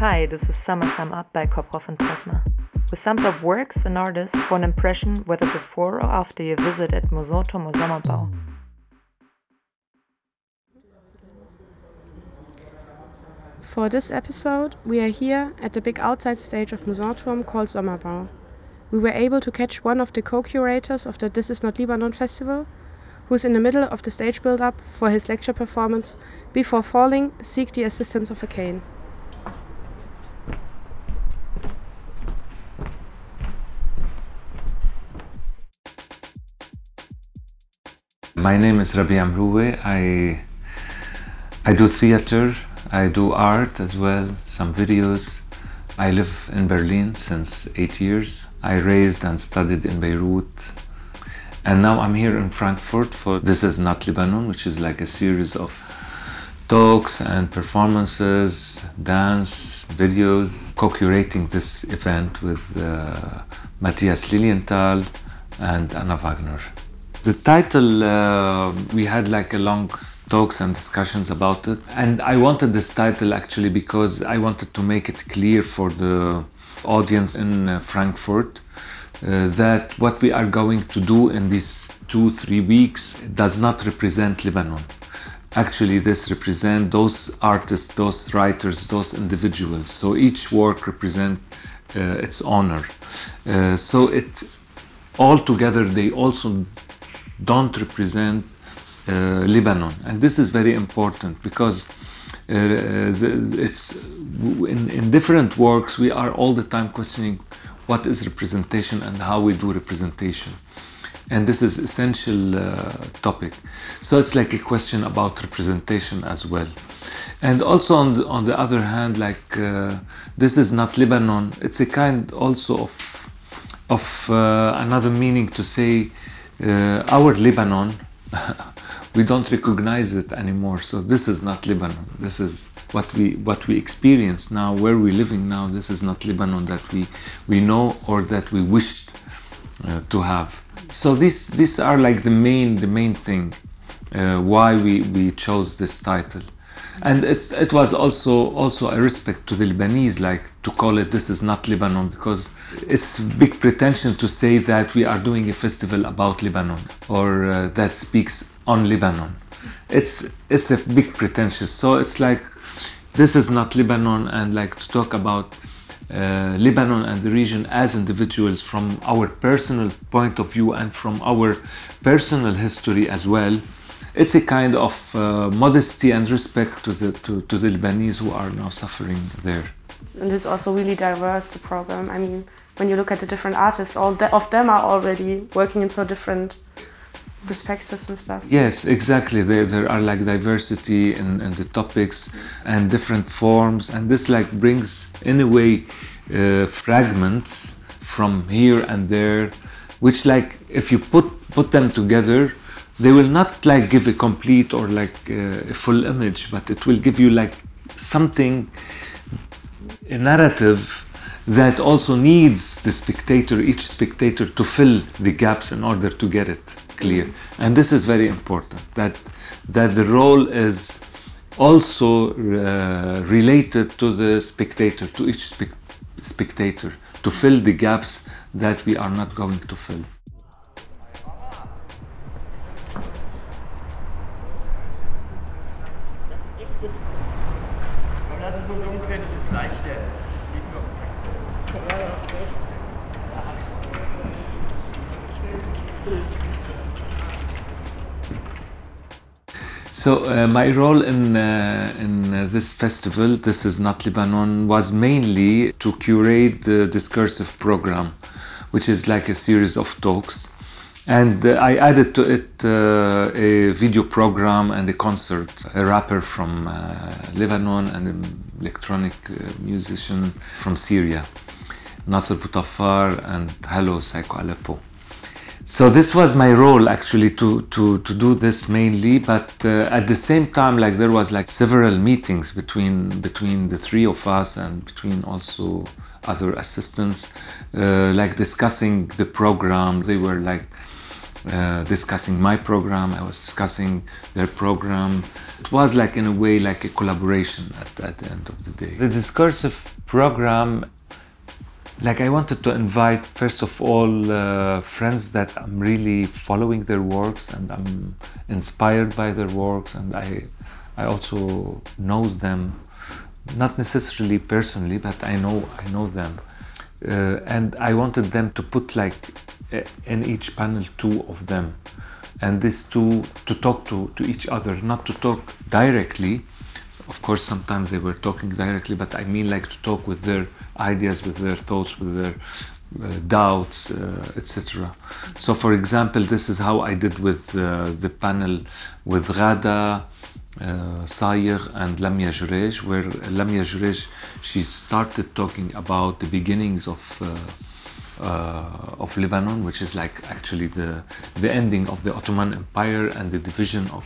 Hi, this is Summer Sum Up by Koprov and Prisma. We summed up works and artists for an impression whether before or after your visit at Mousonturm or Sommerbau. For this episode, we are here at the big outside stage of Mousonturm called Sommerbau. We were able to catch one of the co-curators of the This Is Not Lebanon festival, who's in the middle of the stage build-up for his lecture performance Before Falling, Seek the Assistance of a Cane. My name is Rabih Mroué. I I do theater, I do art as well, some videos. I live in Berlin since eight years. I raised and studied in Beirut. And now I'm here in Frankfurt for This Is Not Lebanon, which is like a series of talks and performances, dance, videos, co-curating this event with uh, Matthias Lilienthal and Anna Wagner. The title, uh, we had like a long talks and discussions about it. And I wanted this title actually because I wanted to make it clear for the audience in uh, Frankfurt uh, that what we are going to do in these two, three weeks does not represent Lebanon. Actually, this represent those artists, those writers, those individuals. So each work represent uh, its honor. Uh, so it all together they also don't represent uh, Lebanon, and this is very important because uh, it's in, in different works we are all the time questioning what is representation and how we do representation. And this is essential uh, topic. So it's like a question about representation as well. And also on the, on the other hand like uh, this is not lebanon. It's a kind also of of uh, another meaning to say uh, our Lebanon, we don't recognize it anymore. So this is not Lebanon. This is what we what we experience now, where we're living now. This is not Lebanon that we we know or that we wished uh, to have. So these these are like the main the main thing uh, why we we chose this title and it, it was also also a respect to the Lebanese, like to call it this is not Lebanon because it's big pretension to say that we are doing a festival about Lebanon or uh, that speaks on Lebanon. It's it's a big pretentious. So it's like this is not Lebanon, and like to talk about uh, Lebanon and the region as individuals from our personal point of view and from our personal history as well it's a kind of uh, modesty and respect to the to, to the Lebanese who are now suffering there. And it's also really diverse the program. I mean, when you look at the different artists, all of them are already working in so different perspectives and stuff. So. Yes, exactly. There, there are like diversity in, in the topics and different forms, and this like brings in a way uh, fragments from here and there, which like if you put put them together, they will not like give a complete or like uh, a full image but it will give you like something a narrative that also needs the spectator each spectator to fill the gaps in order to get it clear. And this is very important that that the role is also uh, related to the spectator to each spe- spectator to fill the gaps that we are not going to fill So uh, my role in uh, in uh, this festival, this is not Lebanon, was mainly to curate the discursive program, which is like a series of talks, and uh, I added to it uh, a video program and a concert. A rapper from uh, Lebanon and an electronic musician from Syria, Nasser Butafar and Hello Psycho Aleppo. So this was my role actually to to to do this mainly, but uh, at the same time, like there was like several meetings between between the three of us and between also other assistants, uh, like discussing the program. They were like uh, discussing my program. I was discussing their program. It was like, in a way, like a collaboration at, at the end of the day. The discursive program, like I wanted to invite, first of all, uh, friends that I'm really following their works and I'm inspired by their works, and I, I also knows them, not necessarily personally, but I know I know them, uh, and I wanted them to put like in each panel two of them. And these two to talk to, to each other not to talk directly of course sometimes they were talking directly but i mean like to talk with their ideas with their thoughts with their uh, doubts uh, etc so for example this is how i did with uh, the panel with Ghada uh, Sayegh and Lamia Joreige where Lamia Joreige she started talking about the beginnings of uh, uh, of Lebanon, which is like actually the the ending of the Ottoman Empire and the division of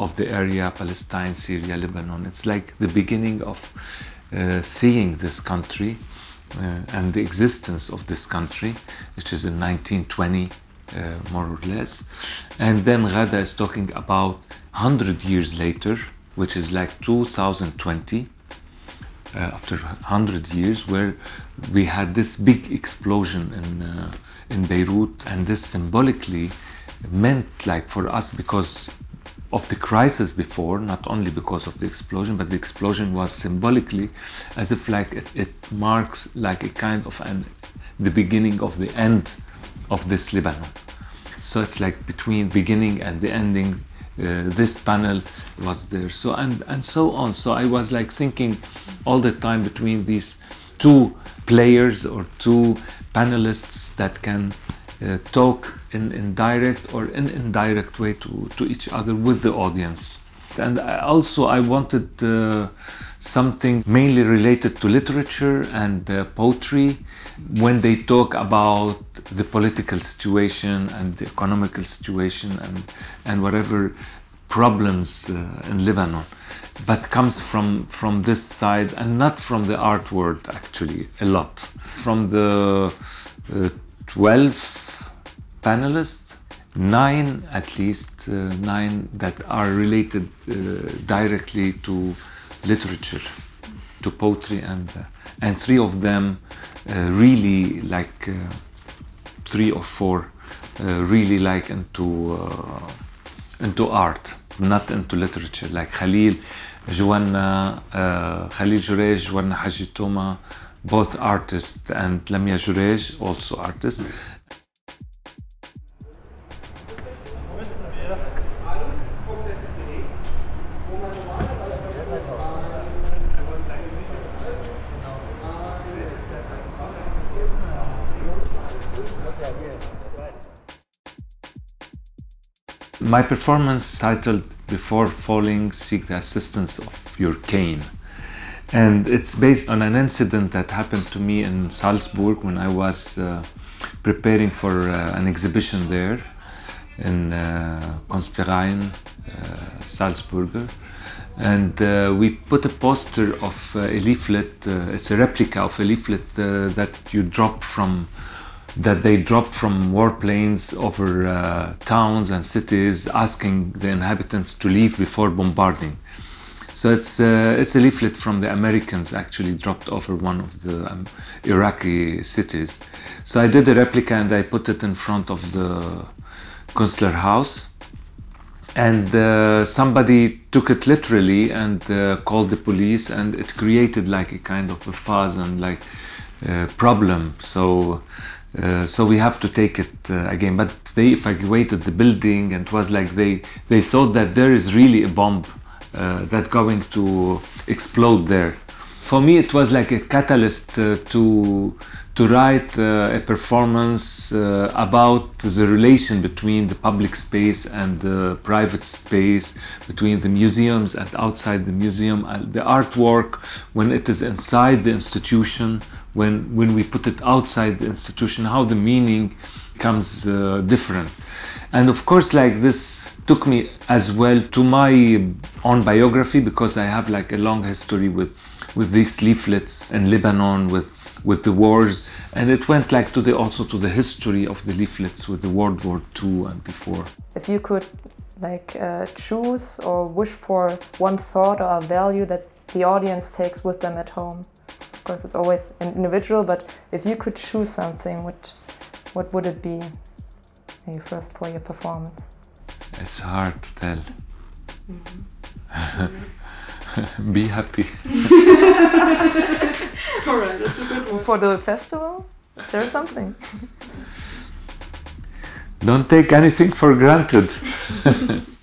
of the area Palestine, Syria, Lebanon. It's like the beginning of uh, seeing this country uh, and the existence of this country, which is in 1920, uh, more or less. And then Ghada is talking about 100 years later, which is like 2020 uh, after 100 years where we had this big explosion in, uh, in Beirut and this symbolically meant like for us because of the crisis before, not only because of the explosion, but the explosion was symbolically as if like it, it marks like a kind of an the beginning of the end of this Lebanon. So it's like between beginning and the ending uh, this panel was there so and and so on so i was like thinking all the time between these two players or two panelists that can uh, talk in, in direct or in indirect way to, to each other with the audience. And I also i wanted uh, something mainly related to literature and uh, poetry. When they talk about the political situation and the economical situation and and whatever problems uh, in Lebanon but comes from from this side and not from the art world actually a lot. From the uh, 12 panelists nine at least uh, nine that are related uh, directly to literature, to poetry, and uh, and three of them uh, really like uh, three or four really like into into art, not into literature. Like Khalil, Joanna, uh, Khalil Joreige, Joanna Haji Toma, both artists, and Lamia Joreige, also artist. My performance titled Before Falling Seek the Assistance of Your Cane. And it's based on an incident that happened to me in Salzburg when I was uh, preparing for uh, an exhibition there in uh, Kunstverein uh, Salzburger. And uh, we put a poster of a leaflet, uh, it's a replica of a leaflet uh, that you drop from that they dropped from warplanes over uh, towns and cities, asking the inhabitants to leave before bombarding. So it's uh, it's a leaflet from the Americans actually dropped over one of the um, Iraqi cities. So I did a replica and I put it in front of the Künstlerhaus. And uh, somebody took it literally and uh, called the police, and it created like a kind of a fuss and like uh, problem. So uh, so we have to take it uh, again. But they evacuated the building, and it was like they they thought that there is really a bomb uh, that going to explode there. For me, it was like a catalyst uh, to to write uh, a performance about the relation between the public space and the private space, between the museums and outside the museum, the artwork when it is inside the institution when when we put it outside the institution how the meaning comes uh, different. And of course like this took me as well to my own biography because i have like a long history with with these leaflets in lebanon with with the wars, and it went like to the also to the history of the leaflets with the World War II and before. If you could like uh, choose or wish for one thought or a value that the audience takes with them at home, course it's always an individual, but if you could choose something, what what would it be? Maybe first for your performance. It's hard to tell. Be happy. All right, For the festival, is there something? Don't take anything for granted.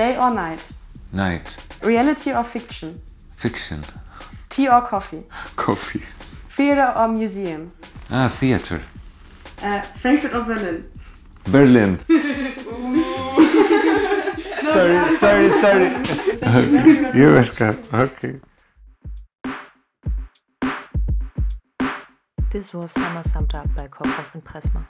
Day or night? Night. Reality or fiction? Fiction. Tea or coffee? Coffee. Theater or museum? Ah, theater. Uh, Frankfurt or Berlin? Berlin. sorry, sorry, sorry. You're welcome. Okay. This was Summer Summed Up by Koproff and Pressma.